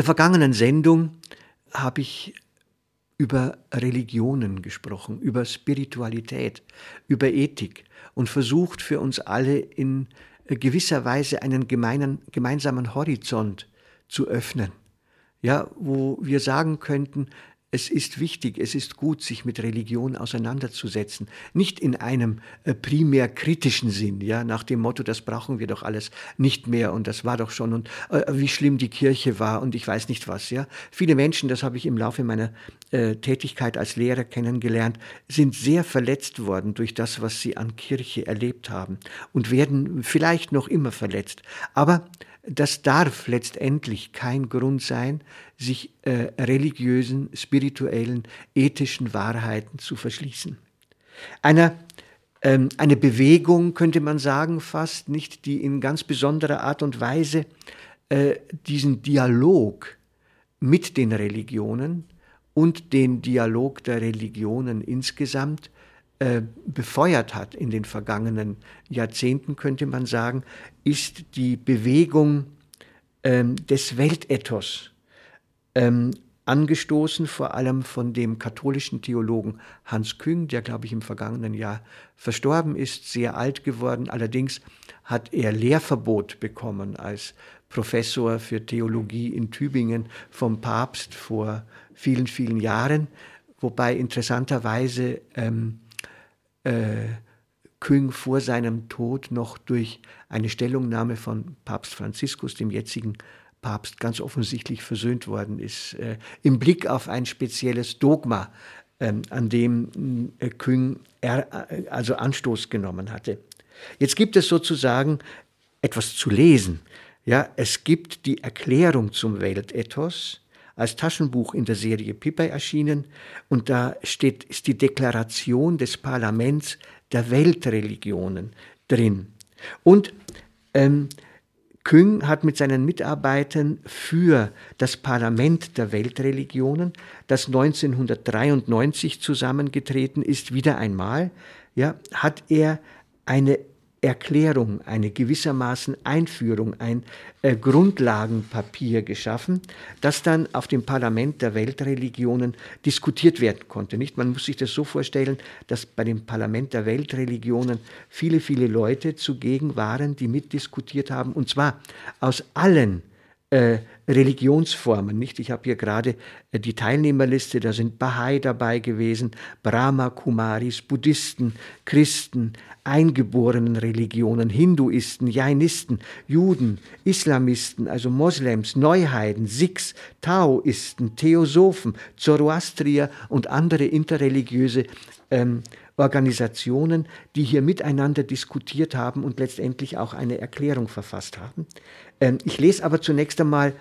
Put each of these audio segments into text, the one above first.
Der vergangenen Sendung habe ich über Religionen gesprochen, über Spiritualität, über Ethik und versucht für uns alle in gewisser Weise einen gemeinen, gemeinsamen Horizont zu öffnen. Ja, wo wir sagen könnten, es ist wichtig, es ist gut, sich mit Religion auseinanderzusetzen. Nicht in einem äh, primär kritischen Sinn, ja, nach dem Motto, das brauchen wir doch alles nicht mehr und das war doch schon und äh, wie schlimm die Kirche war und ich weiß nicht was, ja. Viele Menschen, das habe ich im Laufe meiner äh, Tätigkeit als Lehrer kennengelernt, sind sehr verletzt worden durch das, was sie an Kirche erlebt haben und werden vielleicht noch immer verletzt. Aber das darf letztendlich kein Grund sein, sich äh, religiösen, spirituellen, ethischen Wahrheiten zu verschließen. Eine, ähm, eine Bewegung, könnte man sagen, fast nicht, die in ganz besonderer Art und Weise äh, diesen Dialog mit den Religionen und den Dialog der Religionen insgesamt äh, befeuert hat in den vergangenen Jahrzehnten, könnte man sagen, ist die Bewegung ähm, des Weltethos, ähm, angestoßen vor allem von dem katholischen Theologen Hans Küng, der, glaube ich, im vergangenen Jahr verstorben ist, sehr alt geworden. Allerdings hat er Lehrverbot bekommen als Professor für Theologie in Tübingen vom Papst vor vielen, vielen Jahren, wobei interessanterweise ähm, äh, Küng vor seinem Tod noch durch eine Stellungnahme von Papst Franziskus, dem jetzigen Papst, ganz offensichtlich versöhnt worden ist, äh, im Blick auf ein spezielles Dogma, äh, an dem äh, Küng er, äh, also Anstoß genommen hatte. Jetzt gibt es sozusagen etwas zu lesen. Ja, es gibt die Erklärung zum Weltethos, als Taschenbuch in der Serie Pippa erschienen und da steht, ist die Deklaration des Parlaments der Weltreligionen drin. Und ähm, Küng hat mit seinen Mitarbeitern für das Parlament der Weltreligionen, das 1993 zusammengetreten ist, wieder einmal, ja, hat er eine Erklärung, eine gewissermaßen Einführung, ein äh, Grundlagenpapier geschaffen, das dann auf dem Parlament der Weltreligionen diskutiert werden konnte. Nicht? Man muss sich das so vorstellen, dass bei dem Parlament der Weltreligionen viele, viele Leute zugegen waren, die mitdiskutiert haben, und zwar aus allen äh, Religionsformen. Nicht? Ich habe hier gerade äh, die Teilnehmerliste, da sind Bahai dabei gewesen, Brahma Kumaris, Buddhisten, Christen, eingeborenen Religionen, Hinduisten, Jainisten, Juden, Islamisten, also Moslems, Neuheiden, Sikhs, Taoisten, Theosophen, Zoroastrier und andere interreligiöse ähm, Organisationen, die hier miteinander diskutiert haben und letztendlich auch eine Erklärung verfasst haben. Ähm, ich lese aber zunächst einmal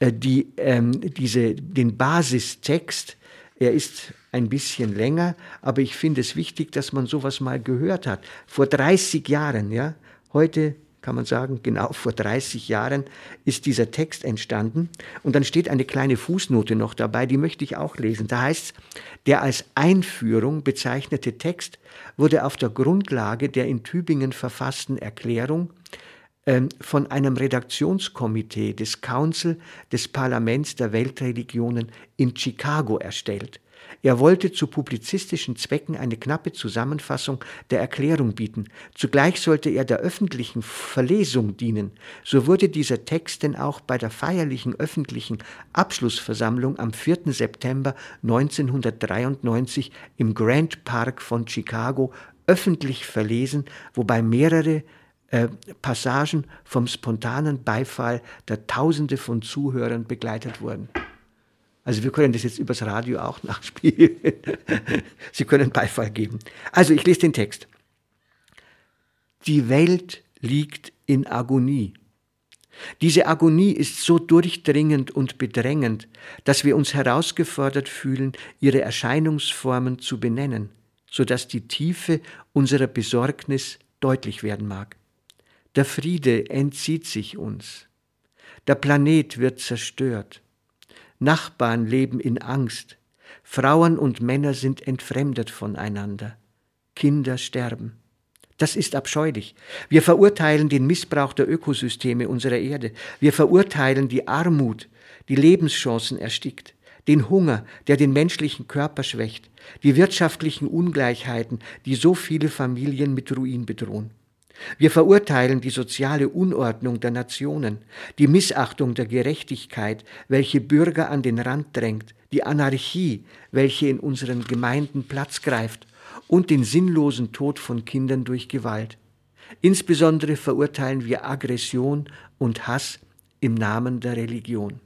äh, die, ähm, diese, den Basistext. Er ist ein bisschen länger, aber ich finde es wichtig, dass man sowas mal gehört hat. Vor 30 Jahren, ja, heute kann man sagen, genau vor 30 Jahren ist dieser Text entstanden. Und dann steht eine kleine Fußnote noch dabei, die möchte ich auch lesen. Da heißt es, der als Einführung bezeichnete Text wurde auf der Grundlage der in Tübingen verfassten Erklärung ähm, von einem Redaktionskomitee des Council des Parlaments der Weltreligionen in Chicago erstellt. Er wollte zu publizistischen Zwecken eine knappe Zusammenfassung der Erklärung bieten. Zugleich sollte er der öffentlichen Verlesung dienen. So wurde dieser Text denn auch bei der feierlichen öffentlichen Abschlussversammlung am 4. September 1993 im Grand Park von Chicago öffentlich verlesen, wobei mehrere äh, Passagen vom spontanen Beifall der Tausende von Zuhörern begleitet wurden. Also wir können das jetzt übers Radio auch nachspielen. Sie können Beifall geben. Also ich lese den Text. Die Welt liegt in Agonie. Diese Agonie ist so durchdringend und bedrängend, dass wir uns herausgefordert fühlen, ihre Erscheinungsformen zu benennen, so dass die Tiefe unserer Besorgnis deutlich werden mag. Der Friede entzieht sich uns. Der Planet wird zerstört. Nachbarn leben in Angst. Frauen und Männer sind entfremdet voneinander. Kinder sterben. Das ist abscheulich. Wir verurteilen den Missbrauch der Ökosysteme unserer Erde. Wir verurteilen die Armut, die Lebenschancen erstickt, den Hunger, der den menschlichen Körper schwächt, die wirtschaftlichen Ungleichheiten, die so viele Familien mit Ruin bedrohen. Wir verurteilen die soziale Unordnung der Nationen, die Missachtung der Gerechtigkeit, welche Bürger an den Rand drängt, die Anarchie, welche in unseren Gemeinden Platz greift und den sinnlosen Tod von Kindern durch Gewalt. Insbesondere verurteilen wir Aggression und Hass im Namen der Religion.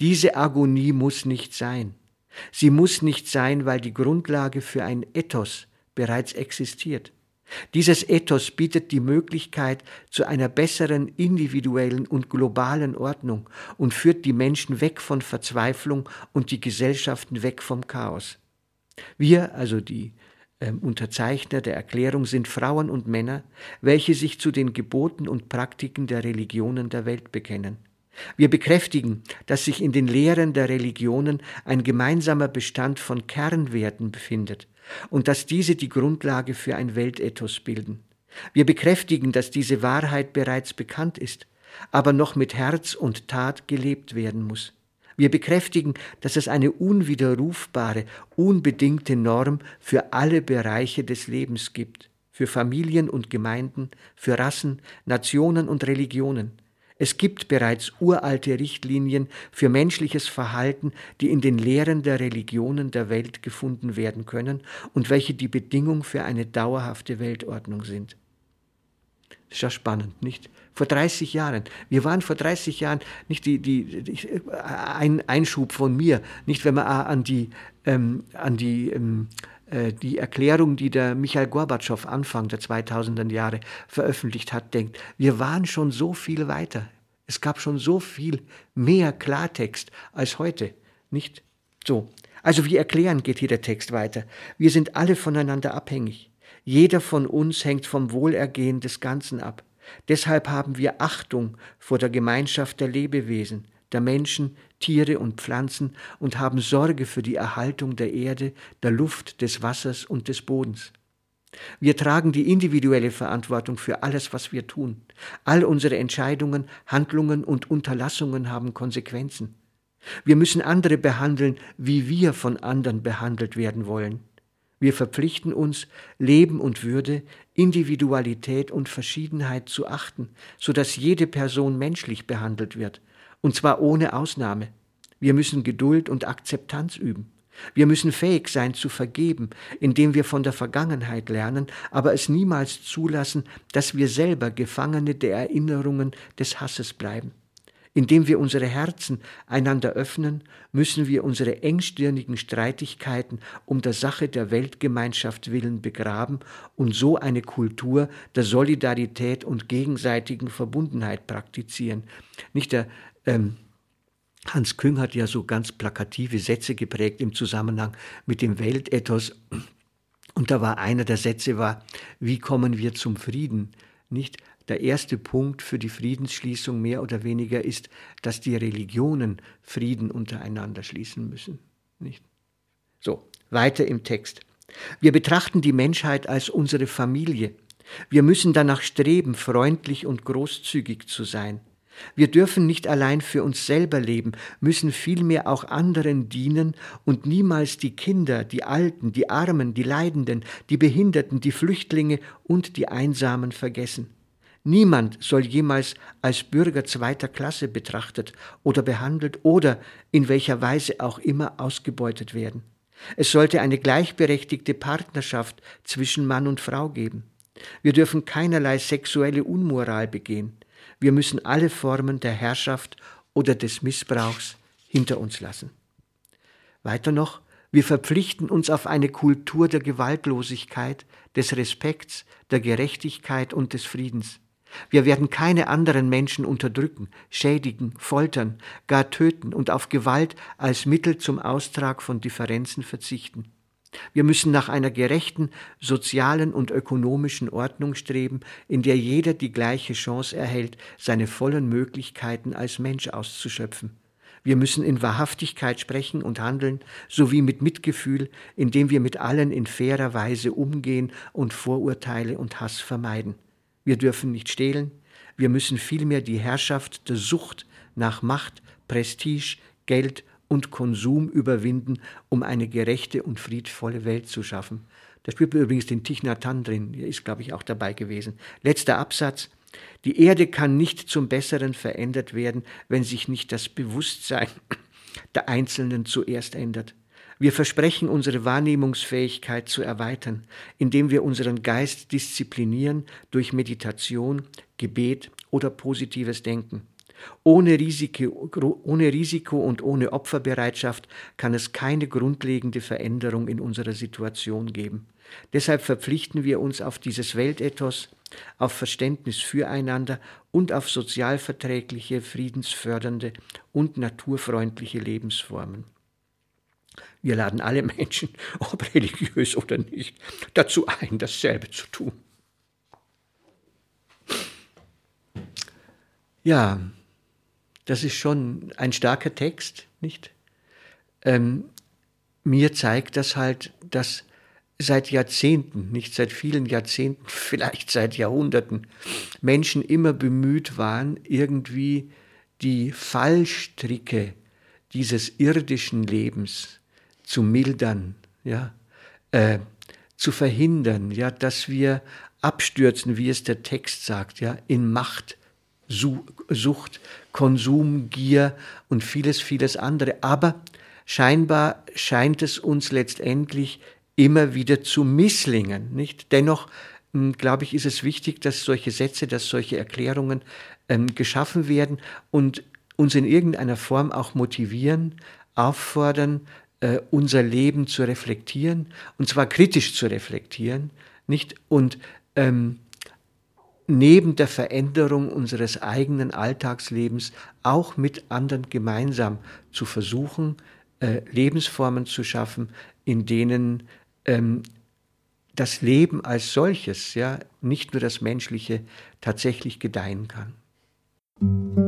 Diese Agonie muss nicht sein. Sie muss nicht sein, weil die Grundlage für ein Ethos bereits existiert. Dieses Ethos bietet die Möglichkeit zu einer besseren individuellen und globalen Ordnung und führt die Menschen weg von Verzweiflung und die Gesellschaften weg vom Chaos. Wir, also die äh, Unterzeichner der Erklärung, sind Frauen und Männer, welche sich zu den Geboten und Praktiken der Religionen der Welt bekennen. Wir bekräftigen, dass sich in den Lehren der Religionen ein gemeinsamer Bestand von Kernwerten befindet und dass diese die Grundlage für ein Weltethos bilden. Wir bekräftigen, dass diese Wahrheit bereits bekannt ist, aber noch mit Herz und Tat gelebt werden muss. Wir bekräftigen, dass es eine unwiderrufbare, unbedingte Norm für alle Bereiche des Lebens gibt, für Familien und Gemeinden, für Rassen, Nationen und Religionen. Es gibt bereits uralte Richtlinien für menschliches Verhalten, die in den Lehren der Religionen der Welt gefunden werden können und welche die Bedingung für eine dauerhafte Weltordnung sind. Ist ja spannend, nicht? Vor 30 Jahren. Wir waren vor 30 Jahren, nicht die, die, die ein Einschub von mir, nicht wenn man an die, ähm, an die, ähm, äh, die Erklärung, die der Michael Gorbatschow Anfang der 2000er Jahre veröffentlicht hat, denkt. Wir waren schon so viel weiter. Es gab schon so viel mehr Klartext als heute, nicht? So. Also wie erklären geht hier der Text weiter? Wir sind alle voneinander abhängig. Jeder von uns hängt vom Wohlergehen des Ganzen ab. Deshalb haben wir Achtung vor der Gemeinschaft der Lebewesen, der Menschen, Tiere und Pflanzen und haben Sorge für die Erhaltung der Erde, der Luft, des Wassers und des Bodens. Wir tragen die individuelle Verantwortung für alles, was wir tun. All unsere Entscheidungen, Handlungen und Unterlassungen haben Konsequenzen. Wir müssen andere behandeln, wie wir von anderen behandelt werden wollen. Wir verpflichten uns, Leben und Würde, Individualität und Verschiedenheit zu achten, so dass jede Person menschlich behandelt wird, und zwar ohne Ausnahme. Wir müssen Geduld und Akzeptanz üben. Wir müssen fähig sein zu vergeben, indem wir von der Vergangenheit lernen, aber es niemals zulassen, dass wir selber Gefangene der Erinnerungen des Hasses bleiben. Indem wir unsere Herzen einander öffnen, müssen wir unsere engstirnigen Streitigkeiten um der Sache der Weltgemeinschaft willen begraben und so eine Kultur der Solidarität und gegenseitigen Verbundenheit praktizieren. Nicht der ähm, Hans Küng hat ja so ganz plakative Sätze geprägt im Zusammenhang mit dem Weltethos. Und da war einer der Sätze war, wie kommen wir zum Frieden? Nicht der erste Punkt für die Friedensschließung mehr oder weniger ist, dass die Religionen Frieden untereinander schließen müssen. Nicht? So, weiter im Text. Wir betrachten die Menschheit als unsere Familie. Wir müssen danach streben, freundlich und großzügig zu sein. Wir dürfen nicht allein für uns selber leben, müssen vielmehr auch anderen dienen und niemals die Kinder, die Alten, die Armen, die Leidenden, die Behinderten, die Flüchtlinge und die Einsamen vergessen. Niemand soll jemals als Bürger zweiter Klasse betrachtet oder behandelt oder in welcher Weise auch immer ausgebeutet werden. Es sollte eine gleichberechtigte Partnerschaft zwischen Mann und Frau geben. Wir dürfen keinerlei sexuelle Unmoral begehen. Wir müssen alle Formen der Herrschaft oder des Missbrauchs hinter uns lassen. Weiter noch, Wir verpflichten uns auf eine Kultur der Gewaltlosigkeit, des Respekts, der Gerechtigkeit und des Friedens. Wir werden keine anderen Menschen unterdrücken, schädigen, foltern, gar töten und auf Gewalt als Mittel zum Austrag von Differenzen verzichten. Wir müssen nach einer gerechten sozialen und ökonomischen Ordnung streben, in der jeder die gleiche Chance erhält, seine vollen Möglichkeiten als Mensch auszuschöpfen. Wir müssen in Wahrhaftigkeit sprechen und handeln, sowie mit Mitgefühl, indem wir mit allen in fairer Weise umgehen und Vorurteile und Hass vermeiden. Wir dürfen nicht stehlen, wir müssen vielmehr die Herrschaft der Sucht nach Macht, Prestige, Geld und Konsum überwinden, um eine gerechte und friedvolle Welt zu schaffen. Da spürt man übrigens den Thich Nhat drin, der ist, glaube ich, auch dabei gewesen. Letzter Absatz. Die Erde kann nicht zum Besseren verändert werden, wenn sich nicht das Bewusstsein der Einzelnen zuerst ändert. Wir versprechen, unsere Wahrnehmungsfähigkeit zu erweitern, indem wir unseren Geist disziplinieren durch Meditation, Gebet oder positives Denken. Ohne Risiko, ohne Risiko und ohne Opferbereitschaft kann es keine grundlegende Veränderung in unserer Situation geben. Deshalb verpflichten wir uns auf dieses Weltethos, auf Verständnis füreinander und auf sozialverträgliche, friedensfördernde und naturfreundliche Lebensformen. Wir laden alle Menschen, ob religiös oder nicht, dazu ein, dasselbe zu tun. Ja, das ist schon ein starker Text, nicht? Ähm, mir zeigt das halt, dass seit Jahrzehnten, nicht seit vielen Jahrzehnten, vielleicht seit Jahrhunderten, Menschen immer bemüht waren, irgendwie die Fallstricke dieses irdischen Lebens zu mildern, ja, äh, zu verhindern, ja, dass wir abstürzen, wie es der Text sagt, ja, in Macht, Sucht, Konsum, Gier und vieles, vieles andere. Aber scheinbar scheint es uns letztendlich immer wieder zu misslingen, nicht? Dennoch hm, glaube ich, ist es wichtig, dass solche Sätze, dass solche Erklärungen ähm, geschaffen werden und uns in irgendeiner Form auch motivieren, auffordern, äh, unser Leben zu reflektieren, und zwar kritisch zu reflektieren, nicht? Und ähm, neben der Veränderung unseres eigenen Alltagslebens auch mit anderen gemeinsam zu versuchen, äh, Lebensformen zu schaffen, in denen ähm, das Leben als solches, ja, nicht nur das Menschliche, tatsächlich gedeihen kann.